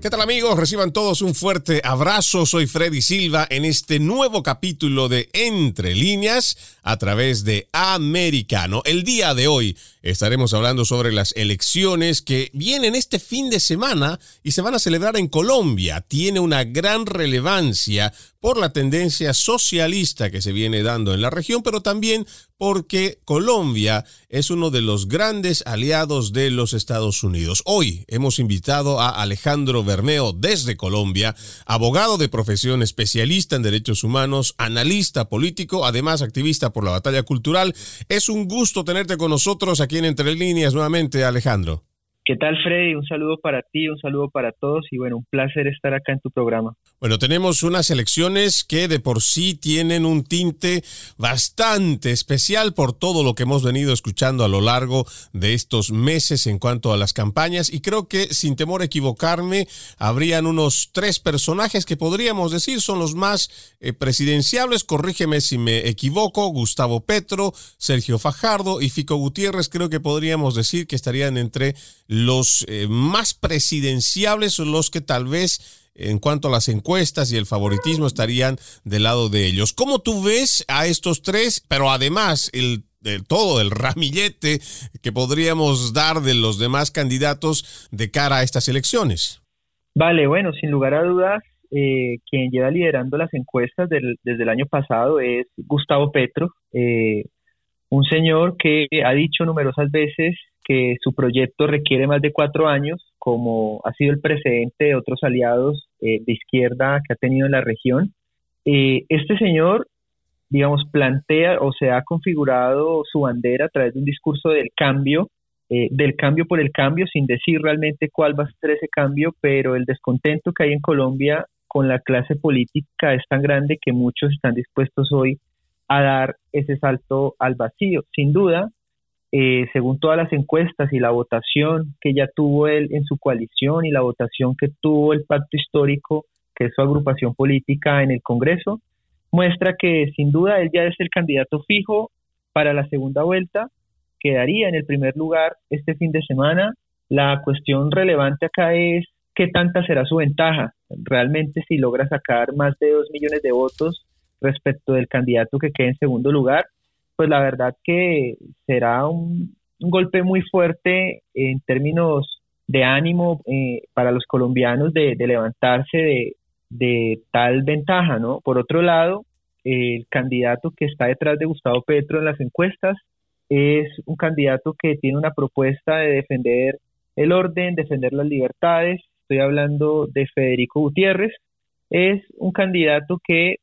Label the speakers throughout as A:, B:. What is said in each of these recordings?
A: ¿Qué tal amigos? Reciban todos un fuerte abrazo. Soy Freddy Silva en este nuevo capítulo de Entre líneas a través de Americano. El día de hoy estaremos hablando sobre las elecciones que vienen este fin de semana y se van a celebrar en Colombia. Tiene una gran relevancia por la tendencia socialista que se viene dando en la región, pero también porque Colombia es uno de los grandes aliados de los Estados Unidos. Hoy hemos invitado a Alejandro Bermeo desde Colombia, abogado de profesión, especialista en derechos humanos, analista político, además activista por la batalla cultural. Es un gusto tenerte con nosotros aquí en Entre Líneas nuevamente, Alejandro.
B: ¿Qué tal, Freddy? Un saludo para ti, un saludo para todos y bueno, un placer estar acá en tu programa.
A: Bueno, tenemos unas elecciones que de por sí tienen un tinte bastante especial por todo lo que hemos venido escuchando a lo largo de estos meses en cuanto a las campañas y creo que sin temor a equivocarme, habrían unos tres personajes que podríamos decir son los más eh, presidenciables, corrígeme si me equivoco, Gustavo Petro, Sergio Fajardo y Fico Gutiérrez, creo que podríamos decir que estarían entre los eh, más presidenciables son los que tal vez en cuanto a las encuestas y el favoritismo estarían del lado de ellos. ¿Cómo tú ves a estos tres, pero además el todo el ramillete que podríamos dar de los demás candidatos de cara a estas elecciones?
B: Vale, bueno, sin lugar a dudas, eh, quien lleva liderando las encuestas desde el año pasado es Gustavo Petro, eh, un señor que ha dicho numerosas veces que su proyecto requiere más de cuatro años, como ha sido el precedente de otros aliados eh, de izquierda que ha tenido en la región. Eh, este señor, digamos, plantea o se ha configurado su bandera a través de un discurso del cambio, eh, del cambio por el cambio, sin decir realmente cuál va a ser ese cambio, pero el descontento que hay en Colombia con la clase política es tan grande que muchos están dispuestos hoy a dar ese salto al vacío. Sin duda, eh, según todas las encuestas y la votación que ya tuvo él en su coalición y la votación que tuvo el pacto histórico, que es su agrupación política en el Congreso, muestra que sin duda él ya es el candidato fijo para la segunda vuelta, quedaría en el primer lugar este fin de semana. La cuestión relevante acá es qué tanta será su ventaja. Realmente si logra sacar más de dos millones de votos respecto del candidato que quede en segundo lugar, pues la verdad que será un, golpe muy fuerte en términos de ánimo eh, para los colombianos de, levantarse de, tal ventaja, ¿no? Por otro lado, el candidato que está detrás de Gustavo Petro en las encuestas es un candidato que tiene una propuesta de defender el orden, defender las libertades. Estoy hablando de Federico Gutiérrez. Es un candidato que,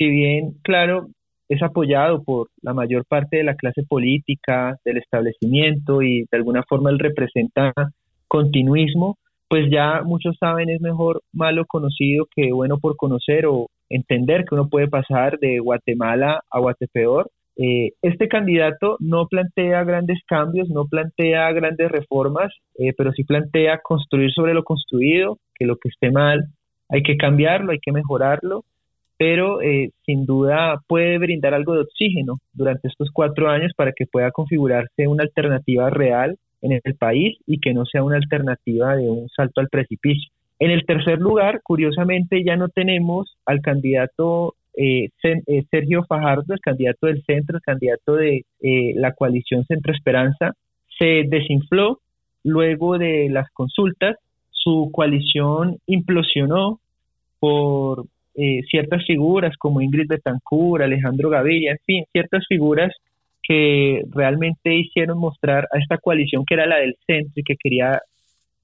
B: si bien, claro, es apoyado por la mayor parte de la clase política, del establecimiento y de alguna forma él representa continuismo, pues ya muchos saben es mejor malo conocido que bueno por conocer o entender que uno puede pasar de Guatemala a Guatepeor. Eh, este candidato no plantea grandes cambios, no plantea grandes reformas, eh, pero sí plantea construir sobre lo construido, que lo que esté mal hay que cambiarlo, hay que mejorarlo pero eh, sin duda puede brindar algo de oxígeno durante estos cuatro años para que pueda configurarse una alternativa real en el país y que no sea una alternativa de un salto al precipicio. En el tercer lugar, curiosamente, ya no tenemos al candidato eh, eh, Sergio Fajardo, el candidato del centro, el candidato de la coalición Centro Esperanza, se desinfló luego de las consultas, su coalición implosionó por eh, ciertas figuras como Ingrid Betancourt, Alejandro Gaviria, en fin, ciertas figuras que realmente hicieron mostrar a esta coalición que era la del centro y que quería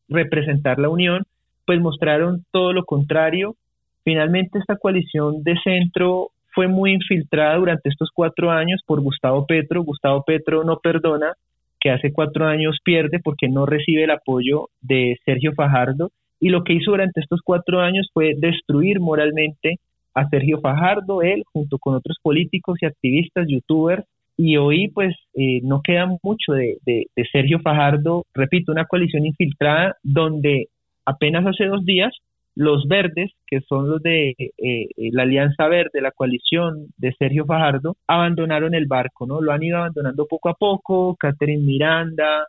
B: representar la unión, pues mostraron todo lo contrario. Finalmente esta coalición de centro fue muy infiltrada durante estos cuatro años por Gustavo Petro. Gustavo Petro no perdona, que hace cuatro años pierde porque no recibe el apoyo de Sergio Fajardo y lo que hizo durante estos cuatro años fue destruir moralmente a Sergio Fajardo, él junto con otros políticos y activistas, youtubers, y hoy pues eh, no queda mucho de, Sergio Fajardo, repito, una coalición infiltrada donde apenas hace dos días los verdes, que son los de eh, eh, la Alianza Verde, la coalición de Sergio Fajardo, abandonaron el barco, ¿no? Lo han ido abandonando poco a poco, Catherine Miranda,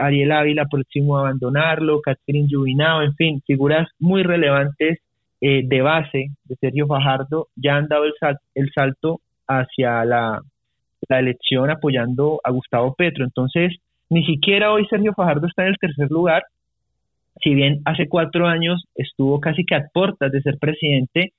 B: Ariel Ávila próximo a abandonarlo, Catherine Llubinao, en fin, figuras muy relevantes de base de Sergio Fajardo ya han dado el salto hacia la la elección apoyando a Gustavo Petro. Entonces, ni siquiera hoy Sergio Fajardo está en el tercer lugar, si bien hace cuatro años estuvo casi que a puertas de ser presidente,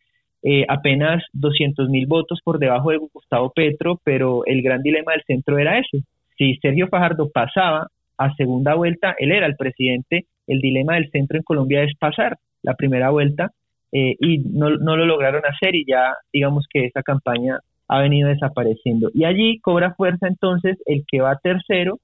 B: eh, apenas 200 mil votos por debajo de Gustavo Petro, pero el gran dilema del centro era ese. Si Sergio Fajardo pasaba a segunda vuelta, él era el presidente, el dilema del centro en Colombia es pasar la primera vuelta eh, y no, no lo lograron hacer y ya digamos que esa campaña ha venido desapareciendo. Y allí cobra fuerza entonces el que va tercero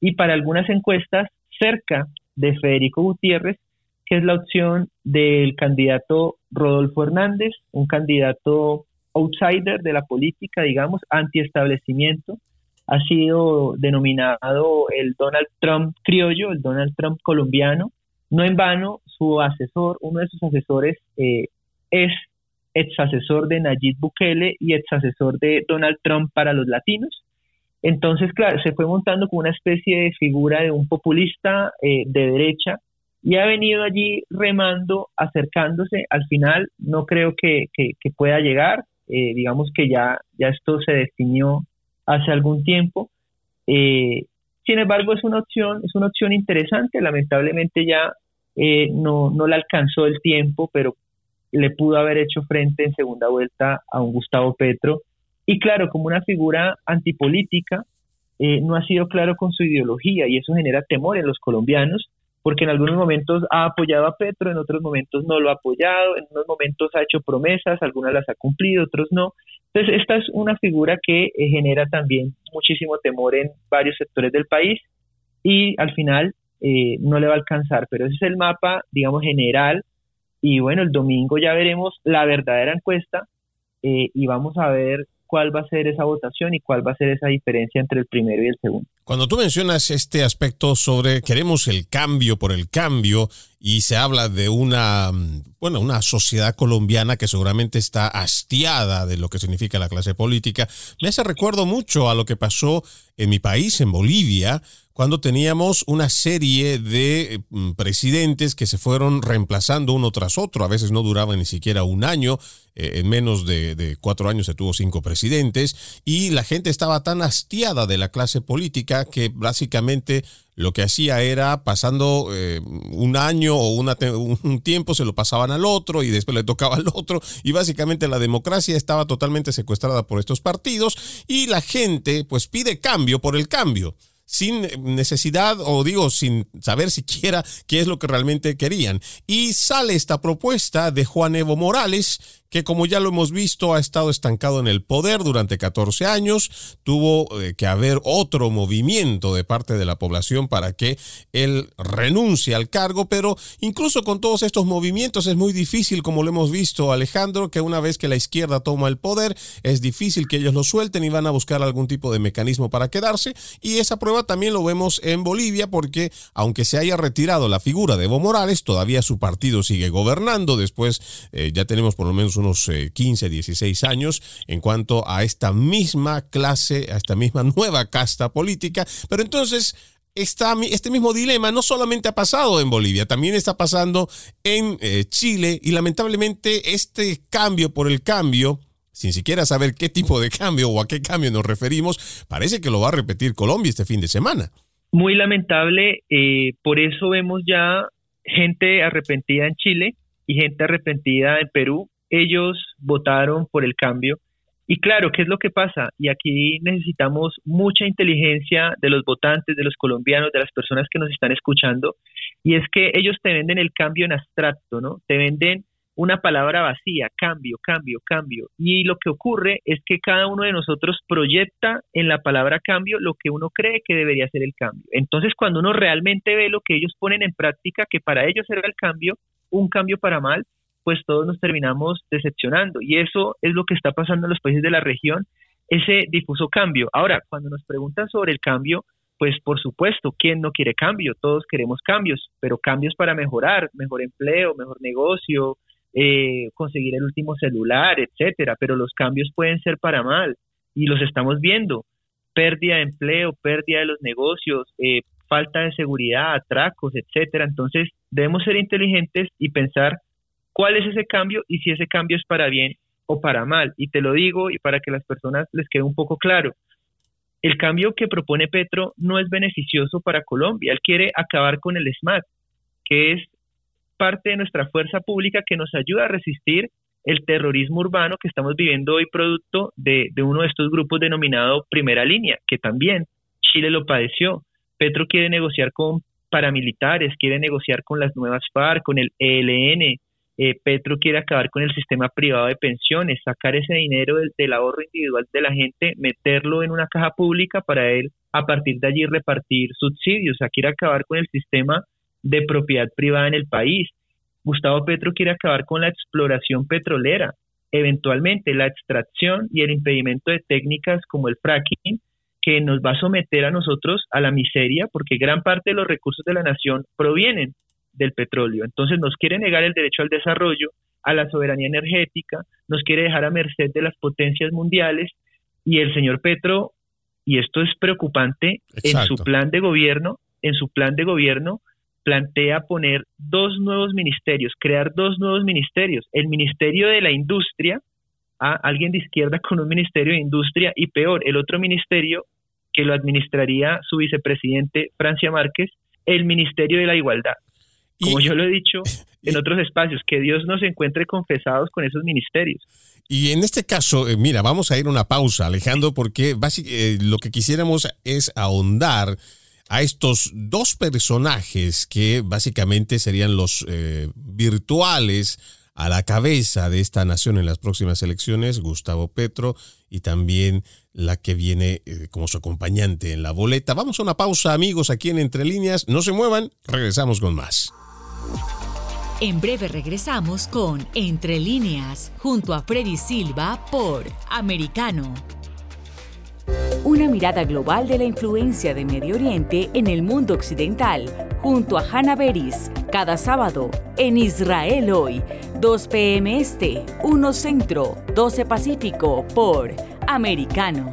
B: y para algunas encuestas cerca de Federico Gutiérrez, que es la opción del candidato Rodolfo Hernández, un candidato outsider de la política, digamos, antiestablecimiento. Ha sido denominado el Donald Trump criollo, el Donald Trump colombiano. No en vano, su asesor, uno de sus asesores, eh, es ex asesor de Nayib Bukele y ex asesor de Donald Trump para los latinos. Entonces, claro, se fue montando como una especie de figura de un populista eh, de derecha y ha venido allí remando, acercándose. Al final, no creo que, pueda llegar. Eh, digamos que ya, esto se definió hace algún tiempo. Eh, sin embargo, es una opción, es una opción interesante. Lamentablemente ya no, no le alcanzó el tiempo, pero le pudo haber hecho frente en segunda vuelta a un Gustavo Petro. Y claro, como una figura antipolítica, eh, no ha sido claro con su ideología y eso genera temor en los colombianos, porque en algunos momentos ha apoyado a Petro, en otros momentos no lo ha apoyado, en unos momentos ha hecho promesas, algunas las ha cumplido, otros no. Entonces, esta es una figura que eh, genera también muchísimo temor en varios sectores del país y al final eh, no le va a alcanzar, pero ese es el mapa, digamos, general y bueno, el domingo ya veremos la verdadera encuesta eh, y vamos a ver cuál va a ser esa votación y cuál va a ser esa diferencia entre el primero y el segundo.
A: Cuando tú mencionas este aspecto sobre queremos el cambio por el cambio y se habla de una, bueno, una sociedad colombiana que seguramente está hastiada de lo que significa la clase política, me hace recuerdo mucho a lo que pasó en mi país, en Bolivia, cuando teníamos una serie de mm, presidentes que se fueron reemplazando uno tras otro. A veces no duraban ni siquiera un año. Eh, en menos de, cuatro años se tuvo cinco presidentes y la gente estaba tan hastiada de la clase política que básicamente lo que hacía era pasando eh, un año o un tiempo se lo pasaban al otro y después le tocaba al otro y básicamente la democracia estaba totalmente secuestrada por estos partidos y la gente pues pide cambio por el cambio sin necesidad o digo sin saber siquiera qué es lo que realmente querían. Y sale esta propuesta de Juan Evo Morales que como ya lo hemos visto ha estado estancado en el poder durante 14 años, tuvo eh, que haber otro movimiento de parte de la población para que él renuncie al cargo, pero incluso con todos estos movimientos es muy difícil, como lo hemos visto Alejandro, que una vez que la izquierda toma el poder, es difícil que ellos lo suelten y van a buscar algún tipo de mecanismo para quedarse, y esa prueba también lo vemos en Bolivia, porque aunque se haya retirado la figura de Evo Morales, todavía su partido sigue gobernando, después eh, ya tenemos por lo menos unos 15, eh, 16 años en cuanto a esta misma clase, a esta misma nueva casta política. Pero entonces, este mismo dilema no solamente ha pasado en Bolivia, también está pasando en eh, Chile y lamentablemente este cambio por el cambio, sin siquiera saber qué tipo de cambio o a qué cambio nos referimos, parece que lo va a repetir Colombia este fin de semana.
B: Muy lamentable, eh, por eso vemos ya gente arrepentida en Chile y gente arrepentida en Perú ellos votaron por el cambio. Y claro, ¿qué es lo que pasa? Y aquí necesitamos mucha inteligencia de los votantes, de los colombianos, de las personas que nos están escuchando. Y es que ellos te venden el cambio en abstracto, ¿no? Te venden una palabra vacía, cambio, cambio, cambio. Y lo que ocurre es que cada uno de nosotros proyecta en la palabra cambio lo que uno cree que debería ser el cambio. Entonces, cuando uno realmente ve lo que ellos ponen en práctica, que para ellos era el cambio, un cambio para mal, pues todos nos terminamos decepcionando. Y eso es lo que está pasando en los países de la región. ese difuso cambio. Ahora, cuando nos preguntan sobre el cambio, pues por supuesto, ¿quién no quiere cambio? Todos queremos cambios, pero cambios para mejorar, mejor empleo, mejor negocio, eh, conseguir el último celular, etcétera. Pero los cambios pueden ser para mal y los estamos viendo. Pérdida de empleo, pérdida de los negocios, eh, falta de seguridad, atracos, etcétera. Entonces, debemos ser inteligentes y pensar cuál es ese cambio y si ese cambio es para bien o para mal. Y te lo digo y para que las personas les quede un poco claro. El cambio que propone Petro no es beneficioso para Colombia. Él quiere acabar con el SMAT, que es parte de nuestra fuerza pública que nos ayuda a resistir el terrorismo urbano que estamos viviendo hoy producto de, uno de estos grupos denominado Primera Línea, que también Chile lo padeció. Petro quiere negociar con paramilitares, quiere negociar con las nuevas FARC, con el ELN, eh, Petro quiere acabar con el sistema privado de pensiones, sacar ese dinero del, ahorro individual de la gente, meterlo en una caja pública para él a partir de allí repartir subsidios, o sea, quiere acabar con el sistema de propiedad privada en el país. Gustavo Petro quiere acabar con la exploración petrolera, eventualmente la extracción y el impedimento de técnicas como el fracking, que nos va a someter a nosotros a la miseria porque gran parte de los recursos de la nación provienen del petróleo. Entonces nos quiere negar el derecho al desarrollo, a la soberanía energética, nos quiere dejar a merced de las potencias mundiales y el señor Petro, y esto es preocupante, en su plan de gobierno, en su plan de gobierno plantea poner dos nuevos ministerios, crear dos nuevos ministerios, el Ministerio de la Industria, a alguien de izquierda con un Ministerio de Industria y peor, el otro ministerio que lo administraría su vicepresidente Francia Márquez, el Ministerio de la Igualdad. Como yo lo he dicho en otros espacios, que Dios nos encuentre confesados con esos ministerios.
A: Y en este caso, eh, mira, vamos a ir a una pausa, Alejandro, porque eh, lo que quisiéramos es ahondar a estos dos personajes que básicamente serían los eh, virtuales a la cabeza de esta nación en las próximas elecciones, Gustavo Petro, y también la que viene como su acompañante en la boleta. Vamos a una pausa, amigos, aquí en Entre Líneas. No se muevan, regresamos con más.
C: En breve regresamos con Entre líneas, junto a Freddy Silva por Americano. Una mirada global de la influencia de Medio Oriente en el mundo occidental, junto a Hannah Beris, cada sábado en Israel hoy, 2 p.m. Este, 1 Centro, 12 Pacífico, por Americano.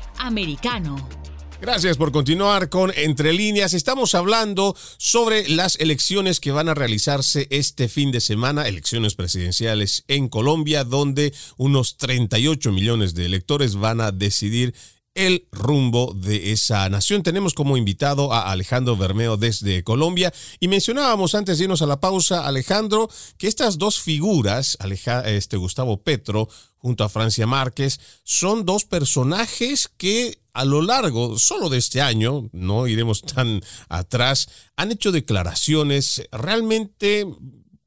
C: Americano.
A: Gracias por continuar con Entre líneas. Estamos hablando sobre las elecciones que van a realizarse este fin de semana, elecciones presidenciales en Colombia, donde unos 38 millones de electores van a decidir el rumbo de esa nación. Tenemos como invitado a Alejandro Bermeo desde Colombia y mencionábamos antes de irnos a la pausa, Alejandro, que estas dos figuras, este Gustavo Petro junto a Francia Márquez, son dos personajes que a lo largo solo de este año, no iremos tan atrás, han hecho declaraciones realmente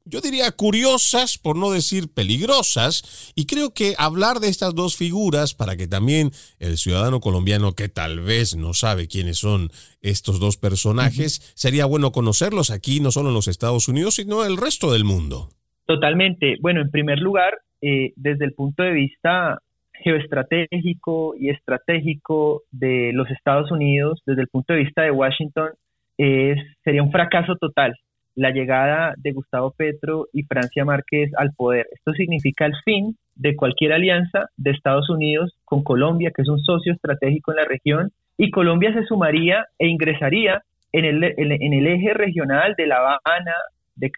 A: yo diría curiosas, por no decir peligrosas, y creo que hablar de estas dos figuras para que también el ciudadano colombiano que tal vez no sabe quiénes son estos dos personajes, sería bueno conocerlos aquí, no solo en los Estados Unidos, sino en el resto del mundo.
B: Totalmente. Bueno, en primer lugar, eh, desde el punto de vista geoestratégico y estratégico de los Estados Unidos, desde el punto de vista de Washington, es, sería un fracaso total la llegada de Gustavo Petro y Francia Márquez al poder. Esto significa el fin de cualquier alianza de Estados Unidos con Colombia, que es un socio estratégico en la región, y Colombia se sumaría e ingresaría en el, en el eje regional de La Habana, de,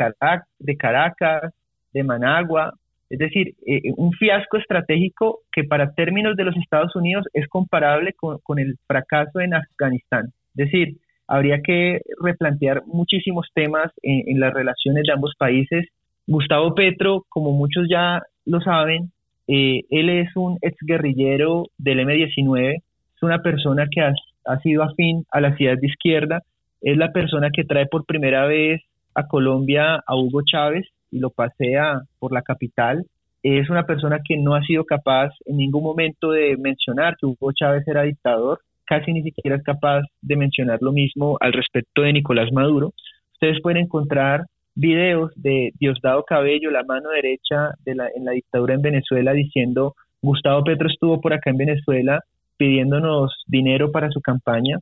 B: de Caracas, de Managua, es decir, eh, un fiasco estratégico que para términos de los Estados Unidos es comparable con, el fracaso en Afganistán. Es decir, habría que replantear muchísimos temas en, las relaciones de ambos países. Gustavo Petro, como muchos ya lo saben, eh, él es un exguerrillero del M-19, es una persona que ha, sido afín a las ideas de izquierda, es la persona que trae por primera vez a Colombia a Hugo Chávez y lo pasea por la capital. Es una persona que no ha sido capaz en ningún momento de mencionar que Hugo Chávez era dictador casi ni siquiera es capaz de mencionar lo mismo al respecto de Nicolás Maduro. Ustedes pueden encontrar videos de Diosdado Cabello, la mano derecha de la, en la dictadura en Venezuela, diciendo Gustavo Petro estuvo por acá en Venezuela pidiéndonos dinero para su campaña.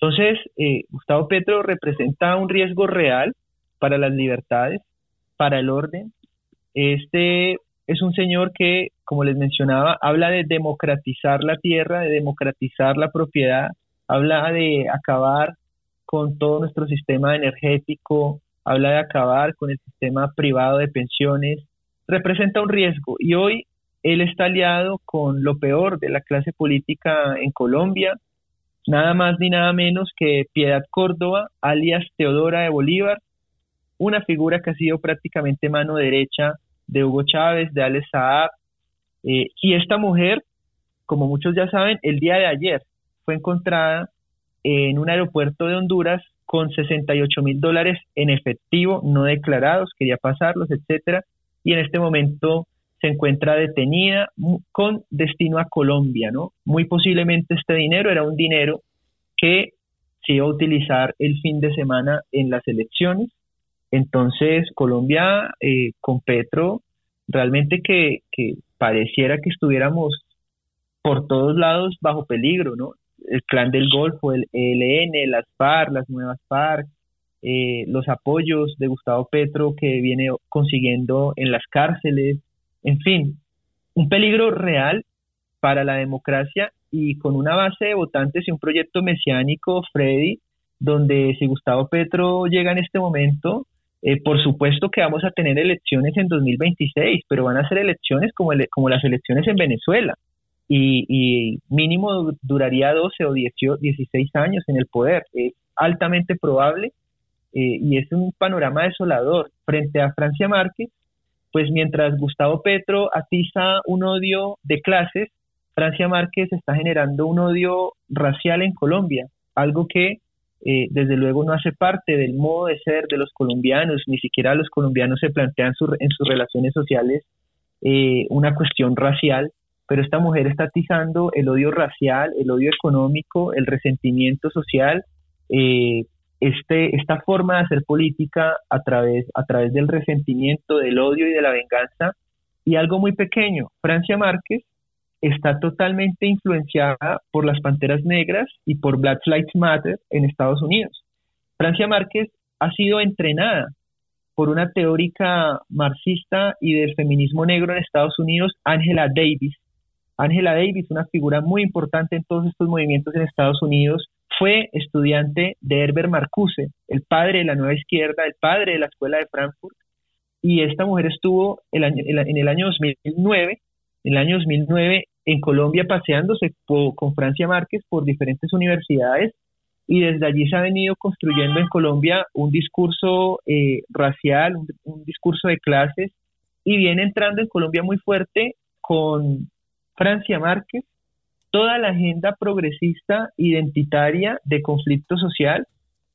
B: Entonces, eh, Gustavo Petro representa un riesgo real para las libertades, para el orden. Este es un señor que, como les mencionaba, habla de democratizar la tierra, de democratizar la propiedad, habla de acabar con todo nuestro sistema energético, habla de acabar con el sistema privado de pensiones, representa un riesgo y hoy él está aliado con lo peor de la clase política en Colombia, nada más ni nada menos que Piedad Córdoba, alias Teodora de Bolívar, una figura que ha sido prácticamente mano derecha de Hugo Chávez, de Alex Saab. Eh, y esta mujer, como muchos ya saben, el día de ayer fue encontrada en un aeropuerto de Honduras con 68 mil dólares en efectivo no declarados, quería pasarlos, etcétera, y en este momento se encuentra detenida con destino a Colombia, ¿no? Muy posiblemente este dinero era un dinero que se iba a utilizar el fin de semana en las elecciones entonces, Colombia eh, con Petro, realmente que, pareciera que estuviéramos por todos lados bajo peligro, ¿no? El clan del Golfo, el ELN, las FARC, las nuevas FARC, eh, los apoyos de Gustavo Petro que viene consiguiendo en las cárceles, en fin, un peligro real para la democracia y con una base de votantes y un proyecto mesiánico, Freddy, donde si Gustavo Petro llega en este momento, eh, por supuesto que vamos a tener elecciones en 2026, pero van a ser elecciones como, como las elecciones en Venezuela. Y, mínimo duraría 12 o 16 años en el poder. Es altamente probable eh, y es un panorama desolador. Frente a Francia Márquez, pues mientras Gustavo Petro atiza un odio de clases, Francia Márquez está generando un odio racial en Colombia, algo que eh, desde luego no hace parte del modo de ser de los colombianos, ni siquiera los colombianos se plantean en sus relaciones sociales eh, una cuestión racial, pero esta mujer está atizando el odio racial, el odio económico, el resentimiento social, eh, este, esta forma de hacer política a través, a través del resentimiento, del odio y de la venganza. Y algo muy pequeño, Francia Márquez está totalmente influenciada por las Panteras Negras y por Black Lives Matter en Estados Unidos. Francia Márquez ha sido entrenada por una teórica marxista y del feminismo negro en Estados Unidos, Angela Davis. Angela Davis, una figura muy importante en todos estos movimientos en Estados Unidos, fue estudiante de Herbert Marcuse, el padre de la nueva izquierda, el padre de la escuela de Frankfurt, y esta mujer estuvo en el año 2009, en el año 2009 en Colombia paseándose con Francia Márquez por diferentes universidades y desde allí se ha venido construyendo en Colombia un discurso eh, racial, un, discurso de clases, y viene entrando en Colombia muy fuerte con Francia Márquez, toda la agenda progresista identitaria de conflicto social,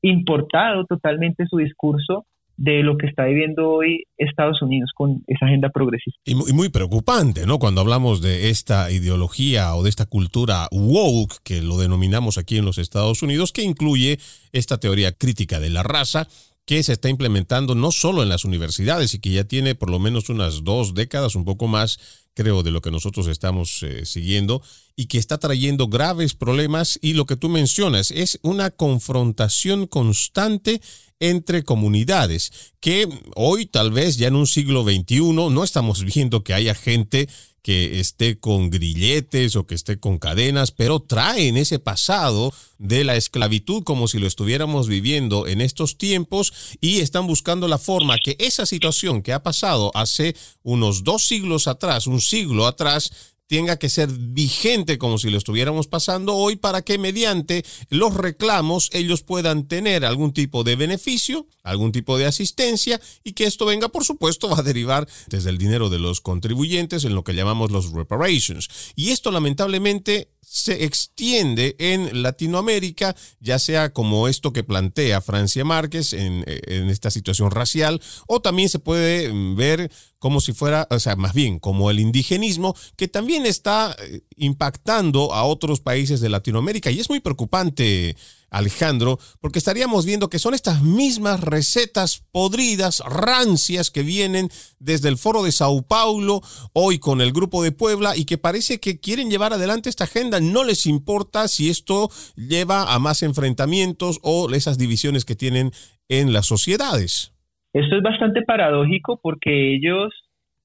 B: importado totalmente su discurso de lo que está viviendo hoy Estados Unidos con esa agenda progresista.
A: Y muy, preocupante, ¿no? Cuando hablamos de esta ideología o de esta cultura woke, que lo denominamos aquí en los Estados Unidos, que incluye esta teoría crítica de la raza, que se está implementando no solo en las universidades y que ya tiene por lo menos unas dos décadas, un poco más, creo, de lo que nosotros estamos eh, siguiendo, y que está trayendo graves problemas. Y lo que tú mencionas es una confrontación constante entre comunidades, que hoy tal vez ya en un siglo XXI no estamos viendo que haya gente que esté con grilletes o que esté con cadenas, pero traen ese pasado de la esclavitud como si lo estuviéramos viviendo en estos tiempos y están buscando la forma que esa situación que ha pasado hace unos dos siglos atrás, un siglo atrás, tenga que ser vigente como si lo estuviéramos pasando hoy para que mediante los reclamos ellos puedan tener algún tipo de beneficio, algún tipo de asistencia y que esto venga, por supuesto, va a derivar desde el dinero de los contribuyentes en lo que llamamos los reparations. Y esto lamentablemente se extiende en Latinoamérica, ya sea como esto que plantea Francia Márquez en, esta situación racial, o también se puede ver como si fuera, o sea, más bien como el indigenismo, que también está eh, impactando a otros países de Latinoamérica. Y es muy preocupante, Alejandro, porque estaríamos viendo que son estas mismas recetas podridas, rancias, que vienen desde el foro de Sao Paulo, hoy con el grupo de Puebla, y que parece que quieren llevar adelante esta agenda. No les importa si esto lleva a más enfrentamientos o esas divisiones que tienen en las sociedades.
B: Esto es bastante paradójico porque ellos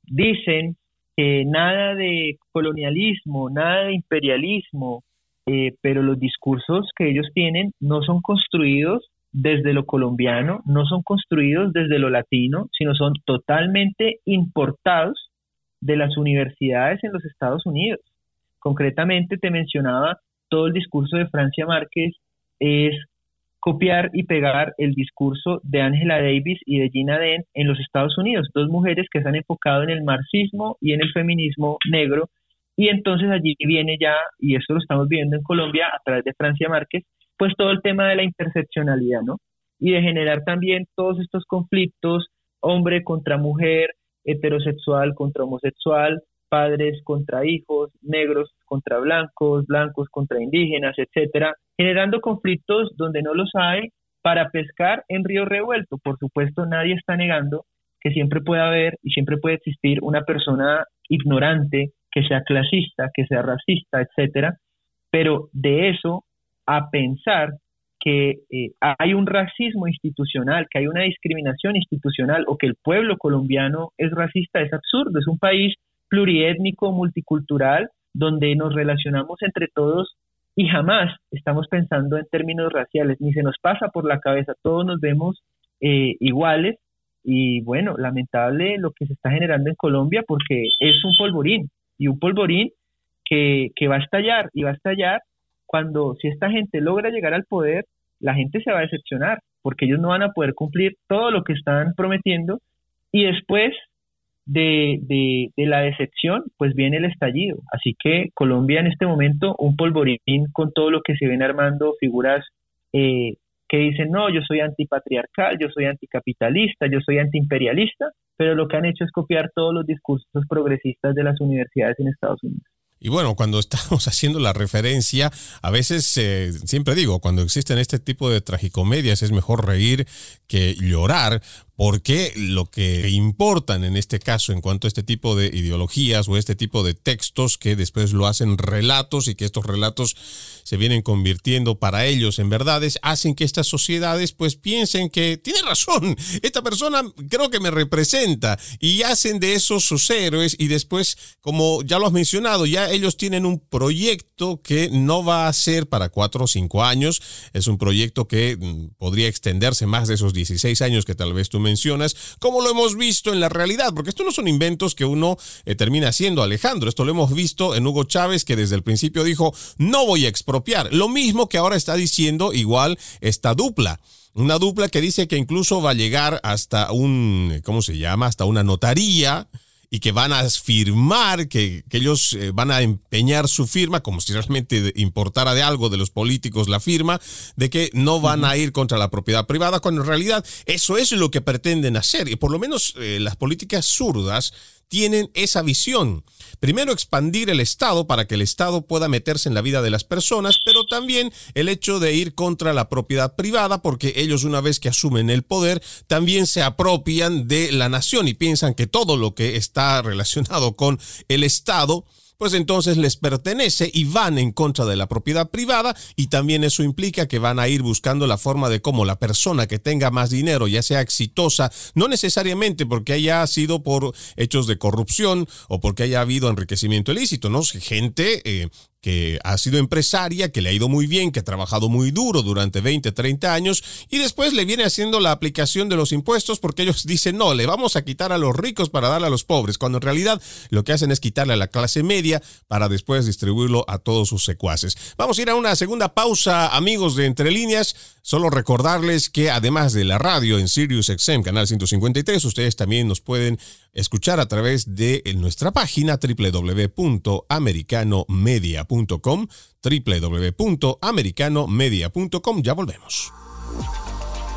B: dicen que nada de colonialismo, nada de imperialismo, eh, pero los discursos que ellos tienen no son construidos desde lo colombiano, no son construidos desde lo latino, sino son totalmente importados de las universidades en los Estados Unidos. Concretamente te mencionaba todo el discurso de Francia Márquez es copiar y pegar el discurso de Angela Davis y de Gina Den en los Estados Unidos, dos mujeres que se han enfocado en el marxismo y en el feminismo negro y entonces allí viene ya, y esto lo estamos viendo en Colombia a través de Francia Márquez, pues todo el tema de la interseccionalidad, ¿no? Y de generar también todos estos conflictos, hombre contra mujer, heterosexual contra homosexual, padres contra hijos, negros contra blancos, blancos contra indígenas, etcétera, generando conflictos donde no los hay para pescar en río revuelto. Por supuesto, nadie está negando que siempre puede haber y siempre puede existir una persona ignorante que sea clasista, que sea racista, etcétera, pero de eso a pensar que eh, hay un racismo institucional, que hay una discriminación institucional o que el pueblo colombiano es racista es absurdo. Es un país pluriétnico, multicultural, donde nos relacionamos entre todos y jamás estamos pensando en términos raciales, ni se nos pasa por la cabeza, todos nos vemos eh, iguales y bueno, lamentable lo que se está generando en Colombia porque es un polvorín, y un polvorín que, va a estallar y va a estallar cuando si esta gente logra llegar al poder, la gente se va a decepcionar porque ellos no van a poder cumplir todo lo que están prometiendo y después de, de, la decepción, pues viene el estallido. Así que Colombia en este momento, un polvorín con todo lo que se ven armando figuras eh, que dicen, no, yo soy antipatriarcal, yo soy anticapitalista, yo soy antiimperialista, pero lo que han hecho es copiar todos los discursos progresistas de las universidades en Estados Unidos.
A: Y bueno, cuando estamos haciendo la referencia, a veces eh, siempre digo, cuando existen este tipo de tragicomedias es mejor reír que llorar, porque lo que importan en este caso en cuanto a este tipo de ideologías o este tipo de textos que después lo hacen relatos y que estos relatos se vienen convirtiendo para ellos en verdades, hacen que estas sociedades pues piensen que tiene razón, esta persona creo que me representa y hacen de esos sus héroes y después, como ya lo has mencionado, ya ellos tienen un proyecto que no va a ser para cuatro o cinco años, es un proyecto que mm, podría extenderse más de esos 16 años que tal vez tú mencionas, como lo hemos visto en la realidad, porque esto no son inventos que uno eh, termina haciendo, Alejandro, esto lo hemos visto en Hugo Chávez que desde el principio dijo, no voy a expropiar lo mismo que ahora está diciendo igual esta dupla. Una dupla que dice que incluso va a llegar hasta un, ¿cómo se llama? Hasta una notaría y que van a firmar, que, ellos eh, van a empeñar su firma, como si realmente importara de algo de los políticos la firma, de que no van a ir contra la propiedad privada, cuando en realidad eso es lo que pretenden hacer. Y por lo menos eh, las políticas zurdas tienen esa visión. Primero, expandir el Estado para que el Estado pueda meterse en la vida de las personas, pero también el hecho de ir contra la propiedad privada, porque ellos una vez que asumen el poder, también se apropian de la nación y piensan que todo lo que está relacionado con el Estado, pues entonces les pertenece y van en contra de la propiedad privada y también eso implica que van a ir buscando la forma de cómo la persona que tenga más dinero, ya sea exitosa, no necesariamente porque haya sido por hechos de corrupción o porque haya habido enriquecimiento ilícito, ¿no? Gente eh, que ha sido empresaria, que le ha ido muy bien, que ha trabajado muy duro durante 20, 30 años y después le viene haciendo la aplicación de los impuestos porque ellos dicen, no, le vamos a quitar a los ricos para darle a los pobres, cuando en realidad lo que hacen es quitarle a la clase media para después distribuirlo a todos sus secuaces. Vamos a ir a una segunda pausa, amigos de Entre Líneas. Solo recordarles que además de la radio en Sirius XM, canal 153, ustedes también nos pueden escuchar a través de nuestra página www.americanomedia.com, www.americanomedia.com. Ya volvemos.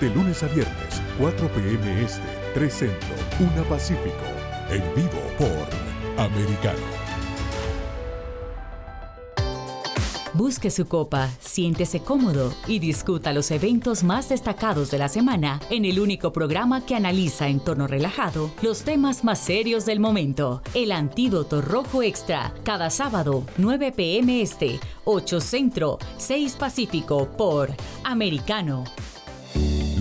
D: de lunes a viernes, 4 p.m. Este, 3 Centro, 1 Pacífico. En vivo por Americano.
C: Busque su copa, siéntese cómodo y discuta los eventos más destacados de la semana en el único programa que analiza en tono relajado los temas más serios del momento. El Antídoto Rojo Extra, cada sábado, 9 p.m. Este, 8 Centro, 6 Pacífico por Americano.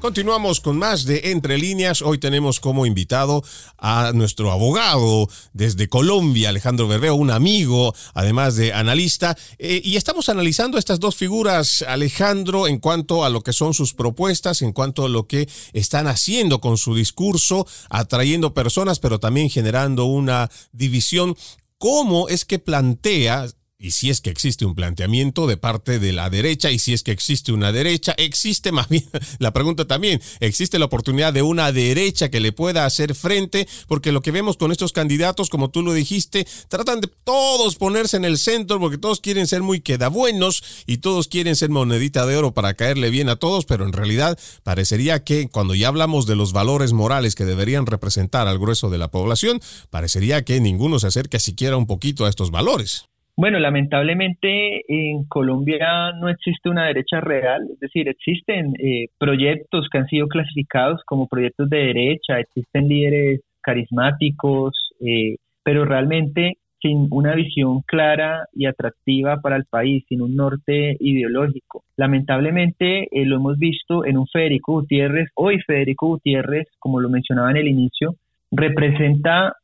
A: Continuamos con más de Entre líneas. Hoy tenemos como invitado a nuestro abogado desde Colombia, Alejandro Berbeo, un amigo, además de analista. Eh, y estamos analizando estas dos figuras, Alejandro, en cuanto a lo que son sus propuestas, en cuanto a lo que están haciendo con su discurso, atrayendo personas, pero también generando una división cómo es que plantea y si es que existe un planteamiento de parte de la derecha, y si es que existe una derecha, existe más bien, la pregunta también, existe la oportunidad de una derecha que le pueda hacer frente, porque lo que vemos con estos candidatos, como tú lo dijiste, tratan de todos ponerse en el centro, porque todos quieren ser muy quedabuenos y todos quieren ser monedita de oro para caerle bien a todos, pero en realidad parecería que cuando ya hablamos de los valores morales que deberían representar al grueso de la población, parecería que ninguno se acerca siquiera un poquito a estos valores.
B: Bueno, lamentablemente en Colombia no existe una derecha real, es decir, existen eh, proyectos que han sido clasificados como proyectos de derecha, existen líderes carismáticos, eh, pero realmente sin una visión clara y atractiva para el país, sin un norte ideológico. Lamentablemente eh, lo hemos visto en un Federico Gutiérrez. Hoy Federico Gutiérrez, como lo mencionaba en el inicio, representa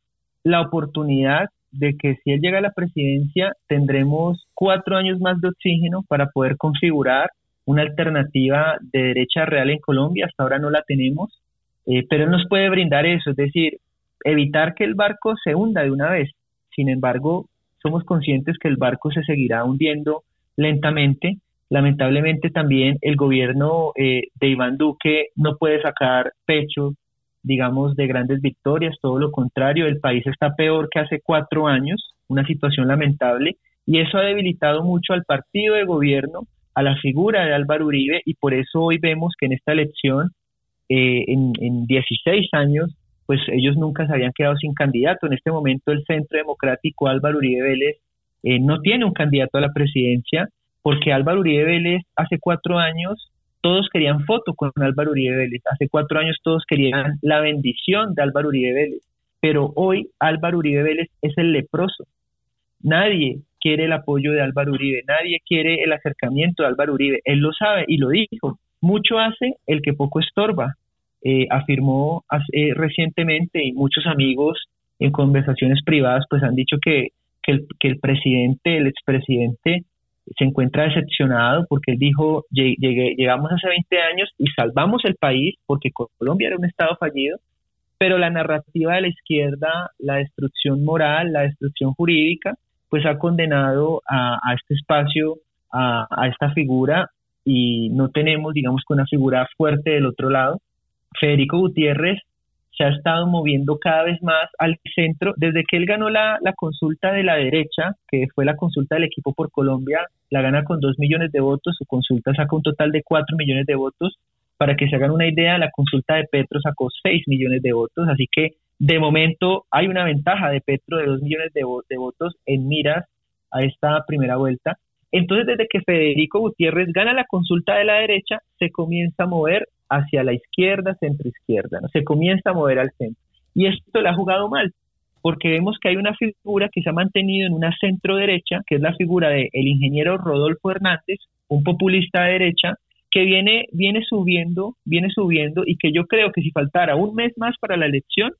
B: la oportunidad de que si él llega a la presidencia tendremos cuatro años más de oxígeno para poder configurar una alternativa de derecha real en Colombia. Hasta ahora no la tenemos, eh, pero él nos puede brindar eso, es decir, evitar que el barco se hunda de una vez. Sin embargo, somos conscientes que el barco se seguirá hundiendo lentamente. Lamentablemente también el gobierno eh, de Iván Duque no puede sacar pecho digamos, de grandes victorias, todo lo contrario, el país está peor que hace cuatro años, una situación lamentable, y eso ha debilitado mucho al partido de gobierno, a la figura de Álvaro Uribe, y por eso hoy vemos que en esta elección, eh, en, en 16 años, pues ellos nunca se habían quedado sin candidato. En este momento el Centro Democrático Álvaro Uribe Vélez eh, no tiene un candidato a la presidencia, porque Álvaro Uribe Vélez hace cuatro años todos querían foto con Álvaro Uribe Vélez. Hace cuatro años todos querían la bendición de Álvaro Uribe Vélez. Pero hoy Álvaro Uribe Vélez es el leproso. Nadie quiere el apoyo de Álvaro Uribe, nadie quiere el acercamiento de Álvaro Uribe. Él lo sabe y lo dijo. Mucho hace el que poco estorba. Eh, afirmó eh, recientemente y muchos amigos en conversaciones privadas pues han dicho que, que, el, que el presidente, el expresidente, se encuentra decepcionado porque él dijo, llegamos hace 20 años y salvamos el país porque Colombia era un Estado fallido, pero la narrativa de la izquierda, la destrucción moral, la destrucción jurídica, pues ha condenado a, este espacio, a, esta figura y no tenemos, digamos, que una figura fuerte del otro lado. Federico Gutiérrez se ha estado moviendo cada vez más al centro. Desde que él ganó la, consulta de la derecha, que fue la consulta del equipo por Colombia, la gana con dos millones de votos, su consulta saca un total de cuatro millones de votos. Para que se hagan una idea, la consulta de Petro sacó seis millones de votos, así que de momento hay una ventaja de Petro de dos millones de, de votos en miras a esta primera vuelta. Entonces, desde que Federico Gutiérrez gana la consulta de la derecha, se comienza a mover hacia la izquierda, centro-izquierda, ¿no? se comienza a mover al centro. Y esto le ha jugado mal, porque vemos que hay una figura que se ha mantenido en una centro-derecha, que es la figura del el ingeniero Rodolfo Hernández, un populista de derecha, que viene, viene subiendo, viene subiendo, y que yo creo que si faltara un mes más para la elección,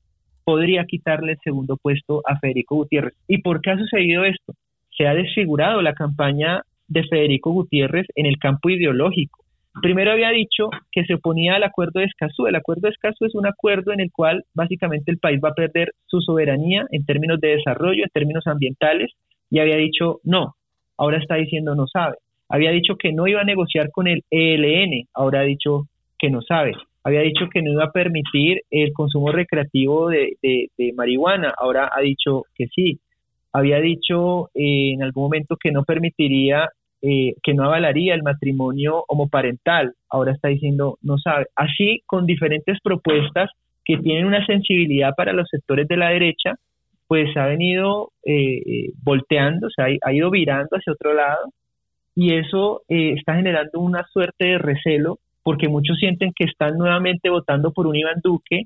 B: podría quitarle el segundo puesto a Federico Gutiérrez. ¿Y por qué ha sucedido esto? Se ha desfigurado la campaña de Federico Gutiérrez en el campo ideológico. Primero había dicho que se oponía al acuerdo de Escazú. El acuerdo de Escazú es un acuerdo en el cual básicamente el país va a perder su soberanía en términos de desarrollo, en términos ambientales, y había dicho no. Ahora está diciendo no sabe. Había dicho que no iba a negociar con el ELN, ahora ha dicho que no sabe. Había dicho que no iba a permitir el consumo recreativo de, marihuana, ahora ha dicho que sí. Había dicho eh, en algún momento que no permitiría eh, que no avalaría el matrimonio homoparental, ahora está diciendo no sabe. Así, con diferentes propuestas que tienen una sensibilidad para los sectores de la derecha, pues ha venido eh, volteando, se ha, ido virando hacia otro lado y eso eh, está generando una suerte de recelo porque muchos sienten que están nuevamente votando por un Iván Duque,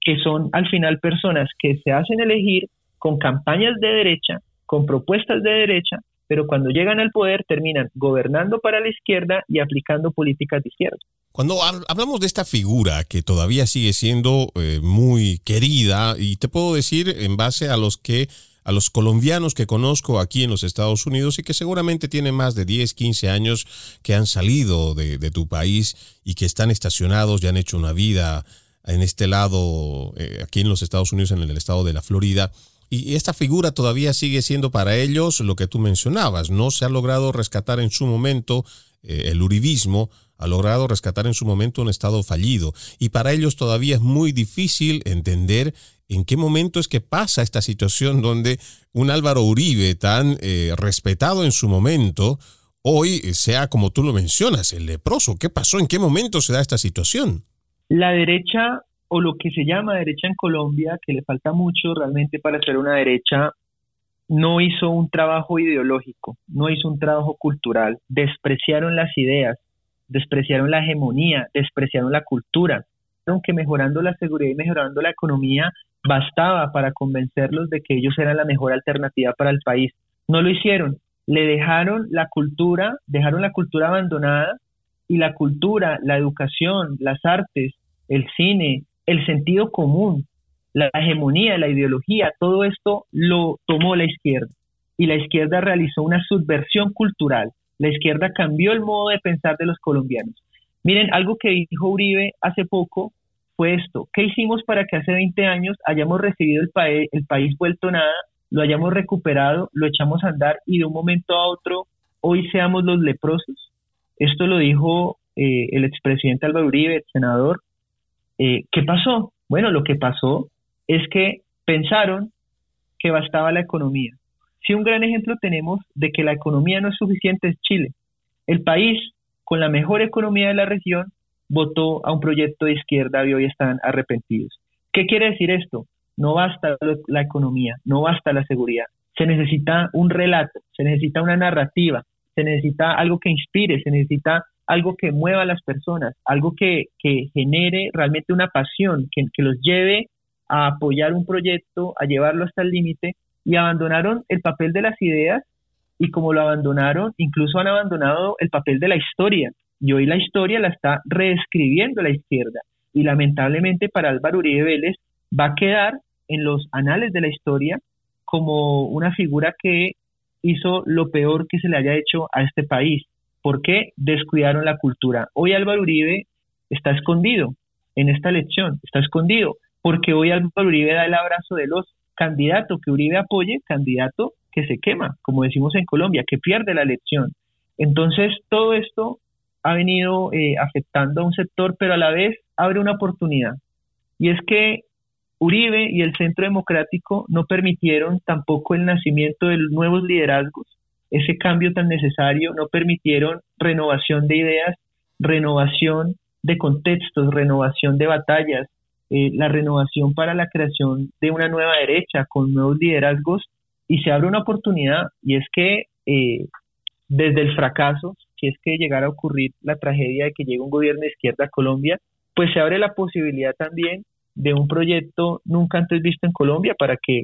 B: que son al final personas que se hacen elegir con campañas de derecha, con propuestas de derecha, pero cuando llegan al poder terminan gobernando para la izquierda y aplicando políticas de izquierda.
A: Cuando hablamos de esta figura que todavía sigue siendo eh, muy querida, y te puedo decir en base a los que a los colombianos que conozco aquí en los Estados Unidos y que seguramente tienen más de 10, 15 años que han salido de, de tu país y que están estacionados y han hecho una vida en este lado, eh, aquí en los Estados Unidos, en el estado de la Florida. Y esta figura todavía sigue siendo para ellos lo que tú mencionabas. No se ha logrado rescatar en su momento eh, el uribismo, ha logrado rescatar en su momento un estado fallido. Y para ellos todavía es muy difícil entender en qué momento es que pasa esta situación donde un Álvaro Uribe tan eh, respetado en su momento, hoy sea como tú lo mencionas, el leproso. ¿Qué pasó? ¿En qué momento se da esta situación?
B: La derecha o lo que se llama derecha en Colombia, que le falta mucho realmente para ser una derecha, no hizo un trabajo ideológico, no hizo un trabajo cultural, despreciaron las ideas, despreciaron la hegemonía, despreciaron la cultura, aunque mejorando la seguridad y mejorando la economía bastaba para convencerlos de que ellos eran la mejor alternativa para el país. No lo hicieron, le dejaron la cultura, dejaron la cultura abandonada y la cultura, la educación, las artes, el cine, el sentido común, la hegemonía, la ideología, todo esto lo tomó la izquierda. Y la izquierda realizó una subversión cultural. La izquierda cambió el modo de pensar de los colombianos. Miren, algo que dijo Uribe hace poco fue esto. ¿Qué hicimos para que hace 20 años hayamos recibido el, país, el país vuelto nada, lo hayamos recuperado, lo echamos a andar y de un momento a otro hoy seamos los leprosos? Esto lo dijo eh, el expresidente Álvaro Uribe, el senador, eh, ¿Qué pasó? Bueno, lo que pasó es que pensaron que bastaba la economía. Si un gran ejemplo tenemos de que la economía no es suficiente es Chile. El país con la mejor economía de la región votó a un proyecto de izquierda y hoy están arrepentidos. ¿Qué quiere decir esto? No basta la economía, no basta la seguridad. Se necesita un relato, se necesita una narrativa, se necesita algo que inspire, se necesita algo que mueva a las personas, algo que, genere realmente una pasión, que, que, los lleve a apoyar un proyecto, a llevarlo hasta el límite, y abandonaron el papel de las ideas, y como lo abandonaron, incluso han abandonado el papel de la historia, y hoy la historia la está reescribiendo la izquierda, y lamentablemente para Álvaro Uribe Vélez va a quedar en los anales de la historia como una figura que hizo lo peor que se le haya hecho a este país, ¿Por qué descuidaron la cultura? Hoy Álvaro Uribe está escondido en esta elección, está escondido, porque hoy Álvaro Uribe da el abrazo de los candidatos que Uribe apoye, candidato que se quema, como decimos en Colombia, que pierde la elección. Entonces, todo esto ha venido eh, afectando a un sector, pero a la vez abre una oportunidad. Y es que Uribe y el Centro Democrático no permitieron tampoco el nacimiento de nuevos liderazgos ese cambio tan necesario, no permitieron renovación de ideas, renovación de contextos, renovación de batallas, eh, la renovación para la creación de una nueva derecha con nuevos liderazgos. Y se abre una oportunidad y es que eh, desde el fracaso, si es que llegara a ocurrir la tragedia de que llegue un gobierno de izquierda a Colombia, pues se abre la posibilidad también de un proyecto nunca antes visto en Colombia para que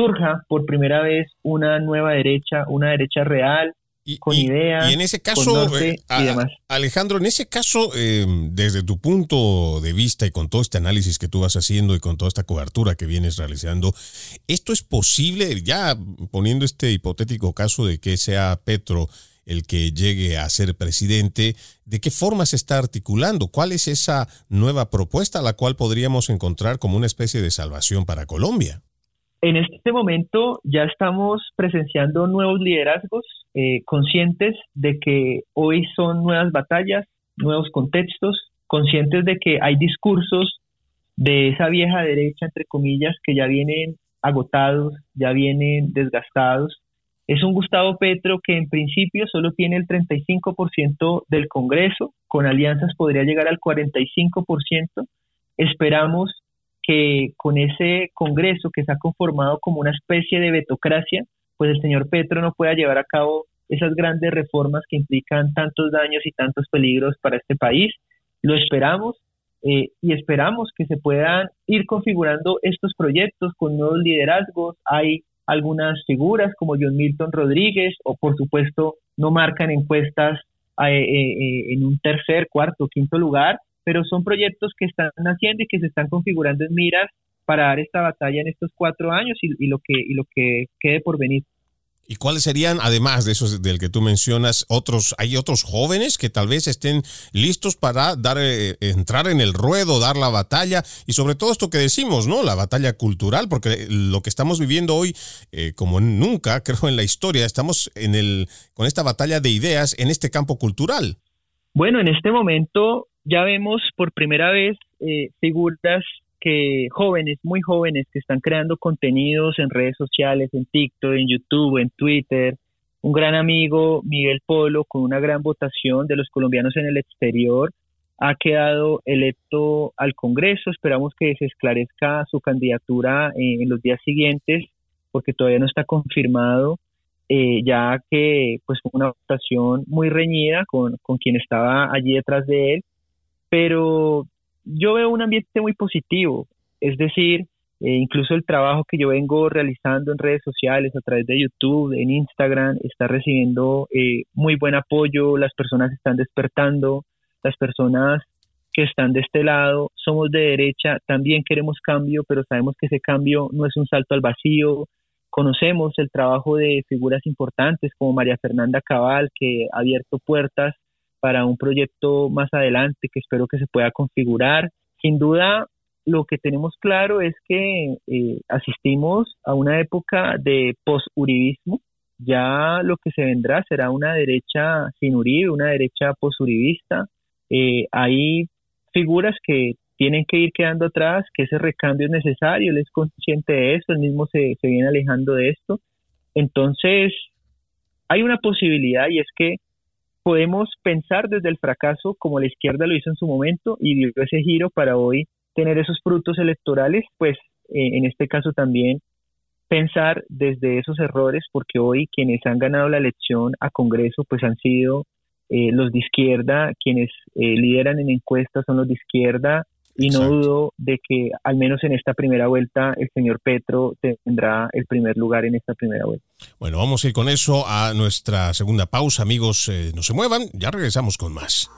B: surja por primera vez una nueva derecha, una derecha real, con ideas.
A: Y en ese caso,
B: eh,
A: Alejandro, en ese caso, eh, desde tu punto de vista y con todo este análisis que tú vas haciendo y con toda esta cobertura que vienes realizando, ¿esto es posible, ya poniendo este hipotético caso de que sea Petro el que llegue a ser presidente, ¿de qué forma se está articulando? ¿Cuál es esa nueva propuesta a la cual podríamos encontrar como una especie de salvación para Colombia?
B: En este momento ya estamos presenciando nuevos liderazgos, eh, conscientes de que hoy son nuevas batallas, nuevos contextos, conscientes de que hay discursos de esa vieja derecha, entre comillas, que ya vienen agotados, ya vienen desgastados. Es un Gustavo Petro que en principio solo tiene el 35% del Congreso, con alianzas podría llegar al 45%. Esperamos que con ese Congreso que se ha conformado como una especie de vetocracia, pues el señor Petro no pueda llevar a cabo esas grandes reformas que implican tantos daños y tantos peligros para este país. Lo esperamos eh, y esperamos que se puedan ir configurando estos proyectos con nuevos liderazgos. Hay algunas figuras como John Milton Rodríguez o por supuesto no marcan encuestas eh, eh, en un tercer, cuarto, quinto lugar, pero son proyectos que están haciendo y que se están configurando en miras para dar esta batalla en estos cuatro años y, lo que y lo que quede por venir.
A: ¿Y cuáles serían, además de esos del que tú mencionas, otros, hay otros jóvenes que tal vez estén listos para dar, eh, entrar en el ruedo, dar la batalla y sobre todo esto que decimos, ¿no? La batalla cultural, porque lo que estamos viviendo hoy, eh, como nunca, creo en la historia, estamos en el, con esta batalla de ideas en este campo cultural.
B: Bueno, en este momento ya vemos por primera vez eh, figuras que jóvenes, muy jóvenes, que están creando contenidos en redes sociales, en TikTok, en YouTube, en Twitter. Un gran amigo, Miguel Polo, con una gran votación de los colombianos en el exterior, ha quedado electo al Congreso. Esperamos que se esclarezca su candidatura en los días siguientes, porque todavía no está confirmado, eh, ya que pues una votación muy reñida con, con quien estaba allí detrás de él. Pero yo veo un ambiente muy positivo, es decir, eh, incluso el trabajo que yo vengo realizando en redes sociales, a través de YouTube, en Instagram, está recibiendo eh, muy buen apoyo, las personas están despertando, las personas que están de este lado, somos de derecha, también queremos cambio, pero sabemos que ese cambio no es un salto al vacío. Conocemos el trabajo de figuras importantes como María Fernanda Cabal, que ha abierto puertas para un proyecto más adelante que espero que se pueda configurar. Sin duda, lo que tenemos claro es que eh, asistimos a una época de post-uribismo. Ya lo que se vendrá será una derecha sin Uribe, una derecha post-uribista. Eh, hay figuras que tienen que ir quedando atrás, que ese recambio es necesario, él es consciente de eso, él mismo se, se viene alejando de esto. Entonces, hay una posibilidad y es que podemos pensar desde el fracaso como la izquierda lo hizo en su momento y dio ese giro para hoy tener esos frutos electorales, pues eh, en este caso también pensar desde esos errores, porque hoy quienes han ganado la elección a Congreso, pues han sido eh, los de izquierda, quienes eh, lideran en encuestas son los de izquierda, y no dudo de que al menos en esta primera vuelta el señor Petro tendrá el primer lugar en esta primera vuelta.
A: Bueno, vamos a ir con eso a nuestra segunda pausa. Amigos, eh, no se muevan, ya regresamos con más.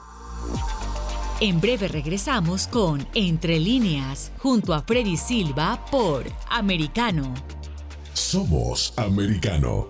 C: En breve regresamos con Entre líneas, junto a Freddy Silva por Americano.
D: Somos Americano.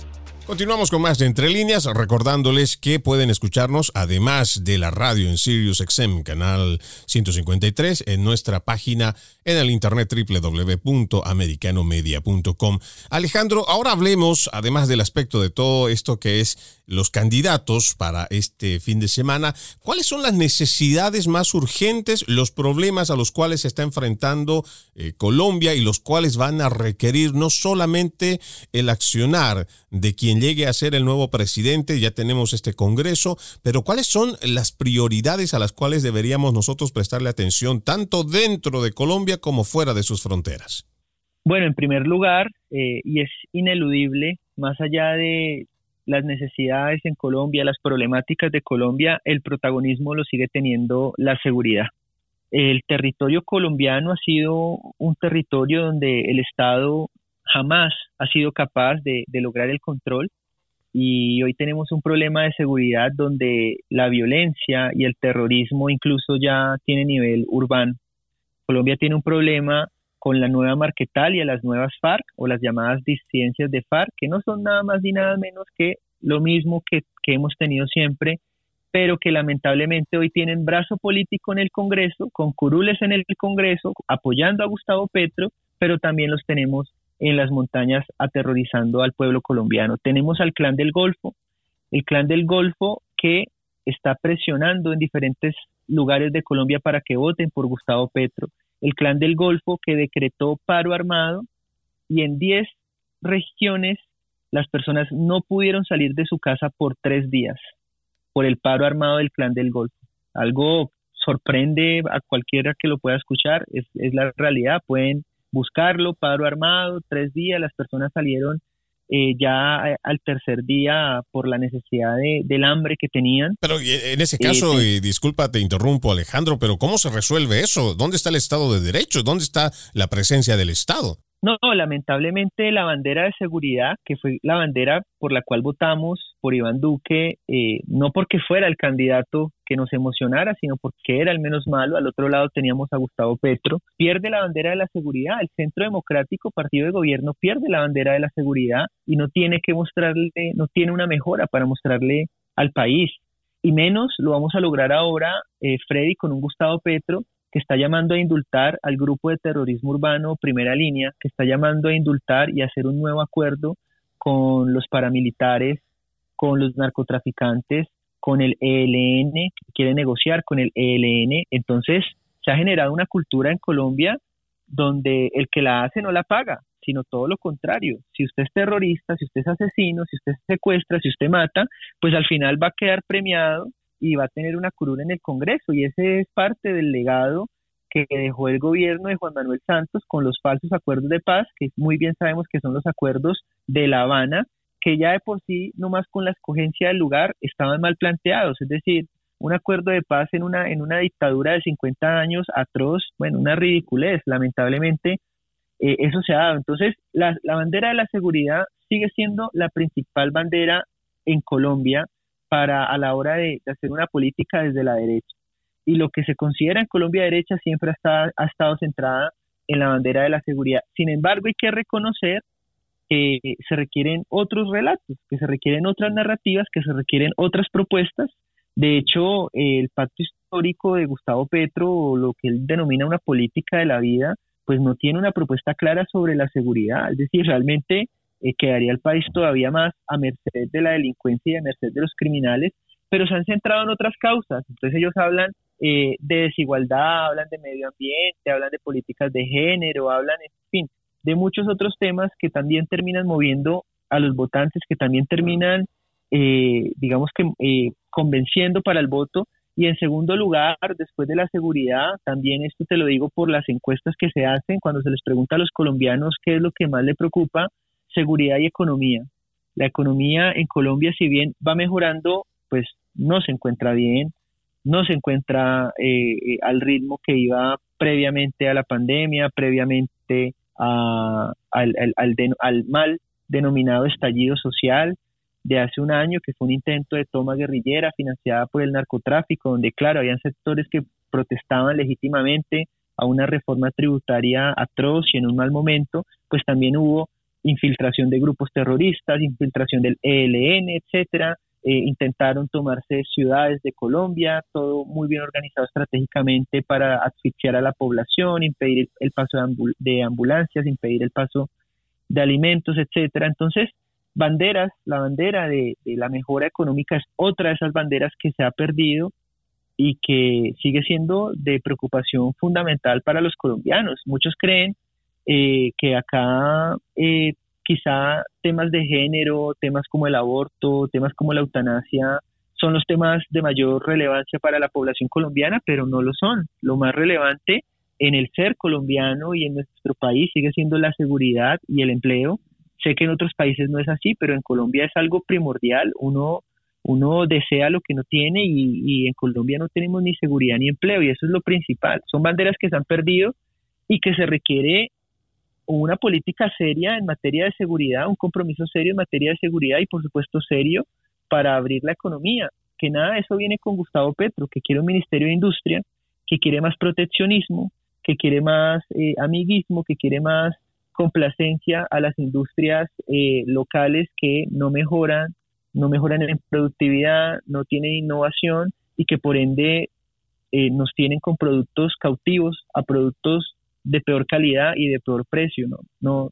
A: Continuamos con más de Entre Líneas, recordándoles que pueden escucharnos, además de la radio en Sirius XM, canal 153, en nuestra página en el internet www.americanomedia.com. Alejandro, ahora hablemos, además del aspecto de todo esto que es los candidatos para este fin de semana, ¿cuáles son las necesidades más urgentes, los problemas a los cuales se está enfrentando eh, Colombia y los cuales van a requerir no solamente el accionar de quien llegue a ser el nuevo presidente, ya tenemos este Congreso, pero cuáles son las prioridades a las cuales deberíamos nosotros prestarle atención, tanto dentro de Colombia como fuera de sus fronteras?
B: Bueno, en primer lugar, eh, y es ineludible, más allá de las necesidades en Colombia, las problemáticas de Colombia, el protagonismo lo sigue teniendo la seguridad. El territorio colombiano ha sido un territorio donde el Estado jamás ha sido capaz de, lograr el control y hoy tenemos un problema de seguridad donde la violencia y el terrorismo incluso ya tiene nivel urbano. Colombia tiene un problema con la nueva Marquetalia, las nuevas FARC o las llamadas disidencias de FARC, que no son nada más ni nada menos que lo mismo que hemos tenido siempre, pero que lamentablemente hoy tienen brazo político en el Congreso, con curules en el Congreso, apoyando a Gustavo Petro, pero también los tenemos en las montañas aterrorizando al pueblo colombiano. Tenemos al clan del Golfo, el clan del Golfo que está presionando en diferentes lugares de Colombia para que voten por Gustavo Petro. El clan del Golfo que decretó paro armado y en 10 regiones las personas no pudieron salir de su casa por tres días por el paro armado del clan del Golfo. Algo sorprende a cualquiera que lo pueda escuchar, es, es la realidad. Pueden buscarlo, paro armado, tres días, las personas salieron eh, ya al tercer día por la necesidad de, del hambre que tenían.
A: Pero en ese caso, eh, y disculpa, te interrumpo Alejandro, pero ¿cómo se resuelve eso? ¿Dónde está el Estado de Derecho? ¿Dónde está la presencia del Estado?
B: No, lamentablemente la bandera de seguridad, que fue la bandera por la cual votamos por Iván Duque, eh, no porque fuera el candidato que nos emocionara, sino porque era el menos malo. Al otro lado teníamos a Gustavo Petro. Pierde la bandera de la seguridad. El Centro Democrático, partido de gobierno, pierde la bandera de la seguridad y no tiene que mostrarle, no tiene una mejora para mostrarle al país. Y menos lo vamos a lograr ahora, eh, Freddy, con un Gustavo Petro que está llamando a indultar al grupo de terrorismo urbano Primera Línea, que está llamando a indultar y hacer un nuevo acuerdo con los paramilitares, con los narcotraficantes, con el ELN, quiere negociar con el ELN. Entonces, se ha generado una cultura en Colombia donde el que la hace no la paga, sino todo lo contrario. Si usted es terrorista, si usted es asesino, si usted secuestra, si usted mata, pues al final va a quedar premiado y va a tener una curul en el Congreso y ese es parte del legado que dejó el gobierno de Juan Manuel Santos con los falsos acuerdos de paz, que muy bien sabemos que son los acuerdos de La Habana, que ya de por sí, nomás con la escogencia del lugar, estaban mal planteados, es decir, un acuerdo de paz en una, en una dictadura de 50 años atroz, bueno, una ridiculez, lamentablemente eh, eso se ha dado. Entonces, la, bandera de la seguridad sigue siendo la principal bandera en Colombia, para a la hora de, hacer una política desde la derecha. Y lo que se considera en Colombia derecha siempre ha estado, centrada en la bandera de la seguridad. Sin embargo, hay que reconocer que se requieren otros relatos, que se requieren otras narrativas, que se requieren otras propuestas. De hecho, el pacto histórico de Gustavo Petro, o lo que él denomina una política de la vida, pues no tiene una propuesta clara sobre la seguridad. Es decir, realmente eh, quedaría el país todavía más a merced de la delincuencia y a merced de los criminales, pero se han centrado en otras causas. Entonces ellos hablan eh, de desigualdad, hablan de medio ambiente, hablan de políticas de género, hablan, de muchos otros temas que también terminan moviendo a los votantes, que también terminan, eh, digamos que, convenciendo para el voto. Y en segundo lugar, después de la seguridad, también esto te lo digo por las encuestas que se hacen, cuando se les pregunta a los colombianos qué es lo que más le preocupa, seguridad y economía. La economía en Colombia, si bien va mejorando, pues no se encuentra bien. no se encuentra eh, al ritmo que iba previamente a la pandemia, previamente al, al mal denominado estallido social de hace un año, que fue un intento de toma guerrillera financiada por el narcotráfico, donde, claro, habían sectores que protestaban legítimamente a una reforma tributaria atroz y en un mal momento, pues también hubo infiltración de grupos terroristas, infiltración del ELN, etcétera. Eh, intentaron tomarse ciudades de Colombia, todo muy bien organizado estratégicamente para asfixiar a la población, impedir el, paso de, ambulancias, impedir el paso de alimentos, etcétera. Entonces, banderas, la bandera de, de la mejora económica es otra de esas banderas que se ha perdido y que sigue siendo de preocupación fundamental para los colombianos. Muchos creen eh, que acá eh, quizá temas de género, temas como el aborto, temas como la eutanasia son los temas de mayor relevancia para la población colombiana, pero no lo son. Lo más relevante en el ser colombiano y en nuestro país sigue siendo la seguridad y el empleo. Sé que en otros países no es así, pero en Colombia es algo primordial. Uno, uno desea lo que no tiene y, y en Colombia no tenemos ni seguridad ni empleo y eso es lo principal. Son banderas que se han perdido y que se requiere una política seria en materia de seguridad, un compromiso serio en materia de seguridad y por supuesto serio para abrir la economía. Que nada de eso viene con Gustavo Petro, que quiere un Ministerio de Industria, que quiere más proteccionismo, que quiere más eh, amiguismo, que quiere más complacencia a las industrias eh, locales que no mejoran, no mejoran en productividad, no tienen innovación y que por ende eh, nos tienen con productos cautivos a productos de peor calidad y de peor precio, ¿no? no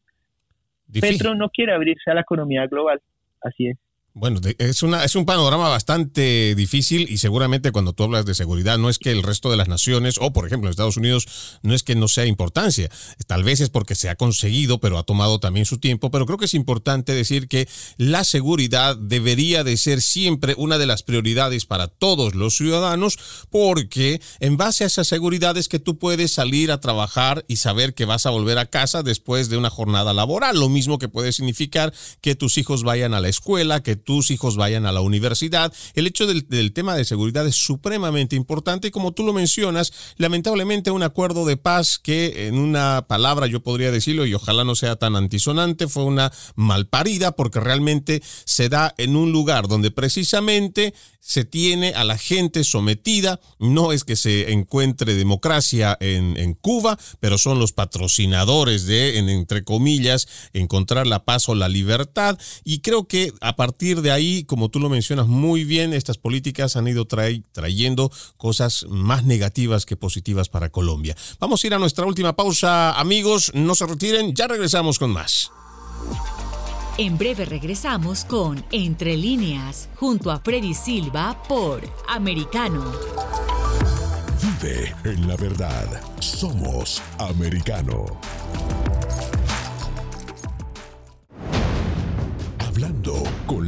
B: Petro no quiere abrirse a la economía global, así es.
A: Bueno, es, una, es un panorama bastante difícil y seguramente cuando tú hablas de seguridad no es que el resto de las naciones o por ejemplo en Estados Unidos no es que no sea importancia, tal vez es porque se ha conseguido pero ha tomado también su tiempo, pero creo que es importante decir que la seguridad debería de ser siempre una de las prioridades para todos los ciudadanos porque en base a esa seguridad es que tú puedes salir a trabajar y saber que vas a volver a casa después de una jornada laboral, lo mismo que puede significar que tus hijos vayan a la escuela, que tus hijos vayan a la universidad. El hecho del, tema de seguridad es supremamente importante y como tú lo mencionas, lamentablemente un acuerdo de paz que en una palabra yo podría decirlo y ojalá no sea tan antisonante, fue una malparida porque realmente se da en un lugar donde precisamente se tiene a la gente sometida, no es que se encuentre democracia en, en Cuba, pero son los patrocinadores de, en, entre comillas, encontrar la paz o la libertad y creo que a partir de ahí, como tú lo mencionas muy bien, estas políticas han ido trayendo cosas más negativas que positivas para Colombia. Vamos a ir a nuestra última pausa, amigos, no se retiren, ya regresamos con más.
C: En breve regresamos con Entre líneas, junto a Freddy Silva por Americano.
D: Vive en la verdad. Somos americano.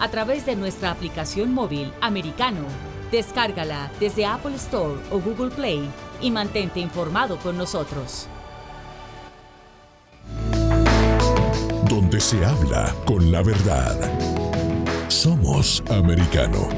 C: a través de nuestra aplicación móvil Americano. Descárgala desde Apple Store o Google Play y mantente informado con nosotros.
D: Donde se habla con la verdad. Somos americano.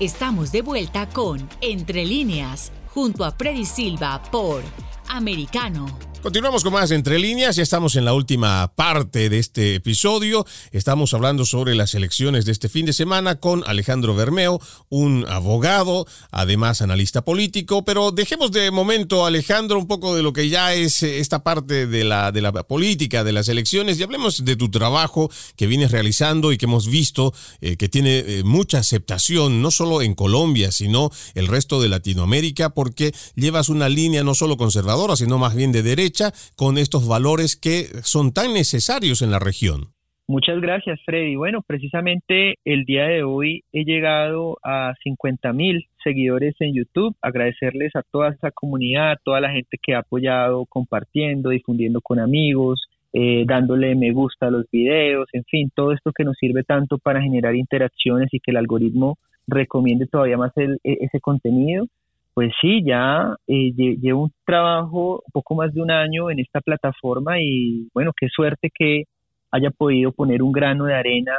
C: Estamos de vuelta con Entre líneas, junto a Freddy Silva por Americano.
A: Continuamos con más entre líneas, ya estamos en la última parte de este episodio. Estamos hablando sobre las elecciones de este fin de semana con Alejandro Bermeo, un abogado, además analista político, pero dejemos de momento, Alejandro, un poco de lo que ya es eh, esta parte de la, de la política, de las elecciones, y hablemos de tu trabajo que vienes realizando y que hemos visto eh, que tiene eh, mucha aceptación, no solo en Colombia, sino el resto de Latinoamérica, porque llevas una línea no solo conservadora, sino más bien de derecha con estos valores que son tan necesarios en la región.
B: Muchas gracias, Freddy. Bueno, precisamente el día de hoy he llegado a 50 mil seguidores en YouTube. Agradecerles a toda esta comunidad, a toda la gente que ha apoyado, compartiendo, difundiendo con amigos, eh, dándole me gusta a los videos, en fin, todo esto que nos sirve tanto para generar interacciones y que el algoritmo recomiende todavía más e, ese contenido. Pues sí, ya eh, llevo un trabajo un poco más de un año en esta plataforma y bueno, qué suerte que haya podido poner un grano de arena,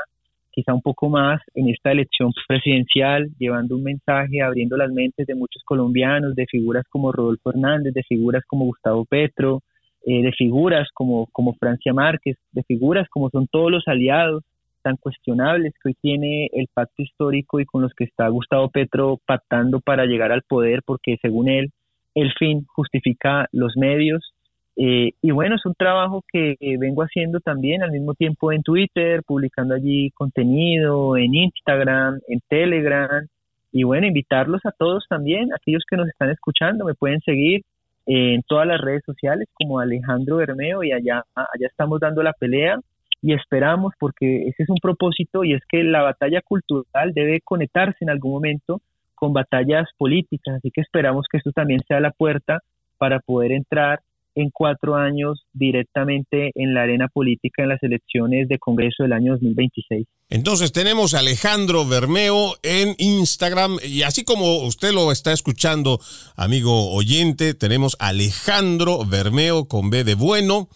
B: quizá un poco más, en esta elección presidencial, llevando un mensaje, abriendo las mentes de muchos colombianos, de figuras como Rodolfo Hernández, de figuras como Gustavo Petro, eh, de figuras como, como Francia Márquez, de figuras como son todos los aliados tan cuestionables que hoy tiene el pacto histórico y con los que está Gustavo Petro pactando para llegar al poder, porque según él, el fin justifica los medios. Eh, y bueno, es un trabajo que vengo haciendo también al mismo tiempo en Twitter, publicando allí contenido, en Instagram, en Telegram. Y bueno, invitarlos a todos también, aquellos que nos están escuchando, me pueden seguir en todas las redes sociales como Alejandro Bermeo y allá, allá estamos dando la pelea y esperamos, porque ese es un propósito, y es que la batalla cultural debe conectarse en algún momento con batallas políticas, así que esperamos que esto también sea la puerta para poder entrar en cuatro años directamente en la arena política en las elecciones de Congreso del año 2026.
A: Entonces tenemos a Alejandro Bermeo en Instagram y así como usted lo está escuchando, amigo oyente, tenemos Alejandro Bermeo con B de bueno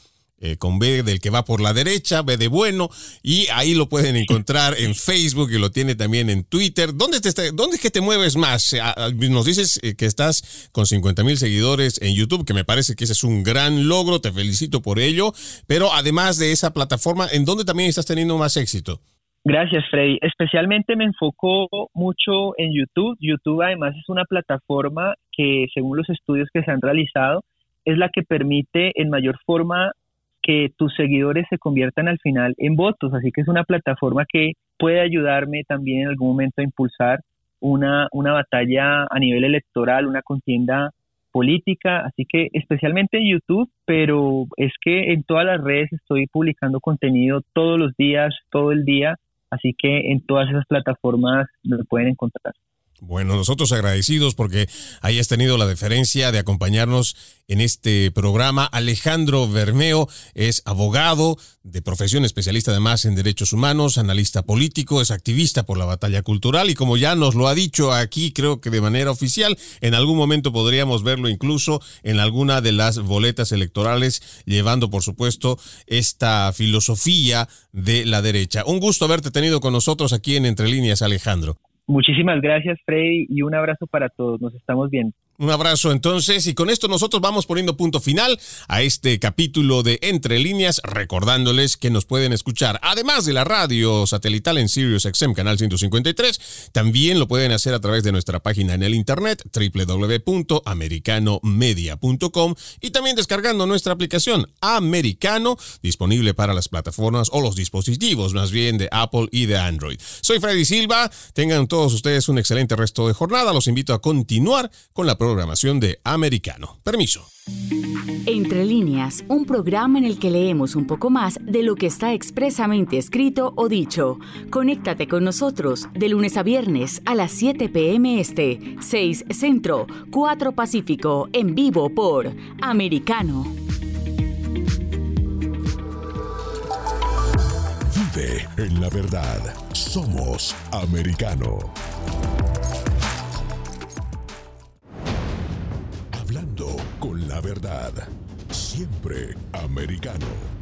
A: eh, con B del que va por la derecha, B de bueno, y ahí lo pueden encontrar en Facebook y lo tiene también en Twitter. ¿Dónde, te dónde es que te mueves más? Eh, nos dices eh, que estás con 50 mil seguidores en YouTube, que me parece que ese es un gran logro, te felicito por ello, pero además de esa plataforma, ¿en dónde también estás teniendo más éxito?
B: Gracias, Freddy. Especialmente me enfoco mucho en YouTube. YouTube además es una plataforma que, según los estudios que se han realizado, es la que permite en mayor forma que tus seguidores se conviertan al final en votos. Así que es una plataforma que puede ayudarme también en algún momento a impulsar una, una batalla a nivel electoral, una contienda política, así que especialmente en YouTube, pero es que en todas las redes estoy publicando contenido todos los días, todo el día, así que en todas esas plataformas lo pueden encontrar.
A: Bueno, nosotros agradecidos porque hayas tenido la deferencia de acompañarnos en este programa. Alejandro Bermeo es abogado de profesión, especialista además en derechos humanos, analista político, es activista por la batalla cultural y como ya nos lo ha dicho aquí, creo que de manera oficial, en algún momento podríamos verlo incluso en alguna de las boletas electorales, llevando por supuesto esta filosofía de la derecha. Un gusto haberte tenido con nosotros aquí en Entre Líneas, Alejandro.
B: Muchísimas gracias, Freddy, y un abrazo para todos. Nos estamos viendo.
A: Un abrazo entonces y con esto nosotros vamos poniendo punto final a este capítulo de Entre líneas, recordándoles que nos pueden escuchar, además de la radio satelital en Sirius XM Canal 153, también lo pueden hacer a través de nuestra página en el internet www.americanomedia.com y también descargando nuestra aplicación Americano, disponible para las plataformas o los dispositivos más bien de Apple y de Android. Soy Freddy Silva, tengan todos ustedes un excelente resto de jornada, los invito a continuar con la programación programación de Americano. Permiso.
C: Entre líneas, un programa en el que leemos un poco más de lo que está expresamente escrito o dicho. Conéctate con nosotros de lunes a viernes a las 7 p.m. Este, 6 Centro, 4 Pacífico, en vivo por Americano.
D: Vive en la verdad. Somos Americano. Con la verdad. Siempre americano.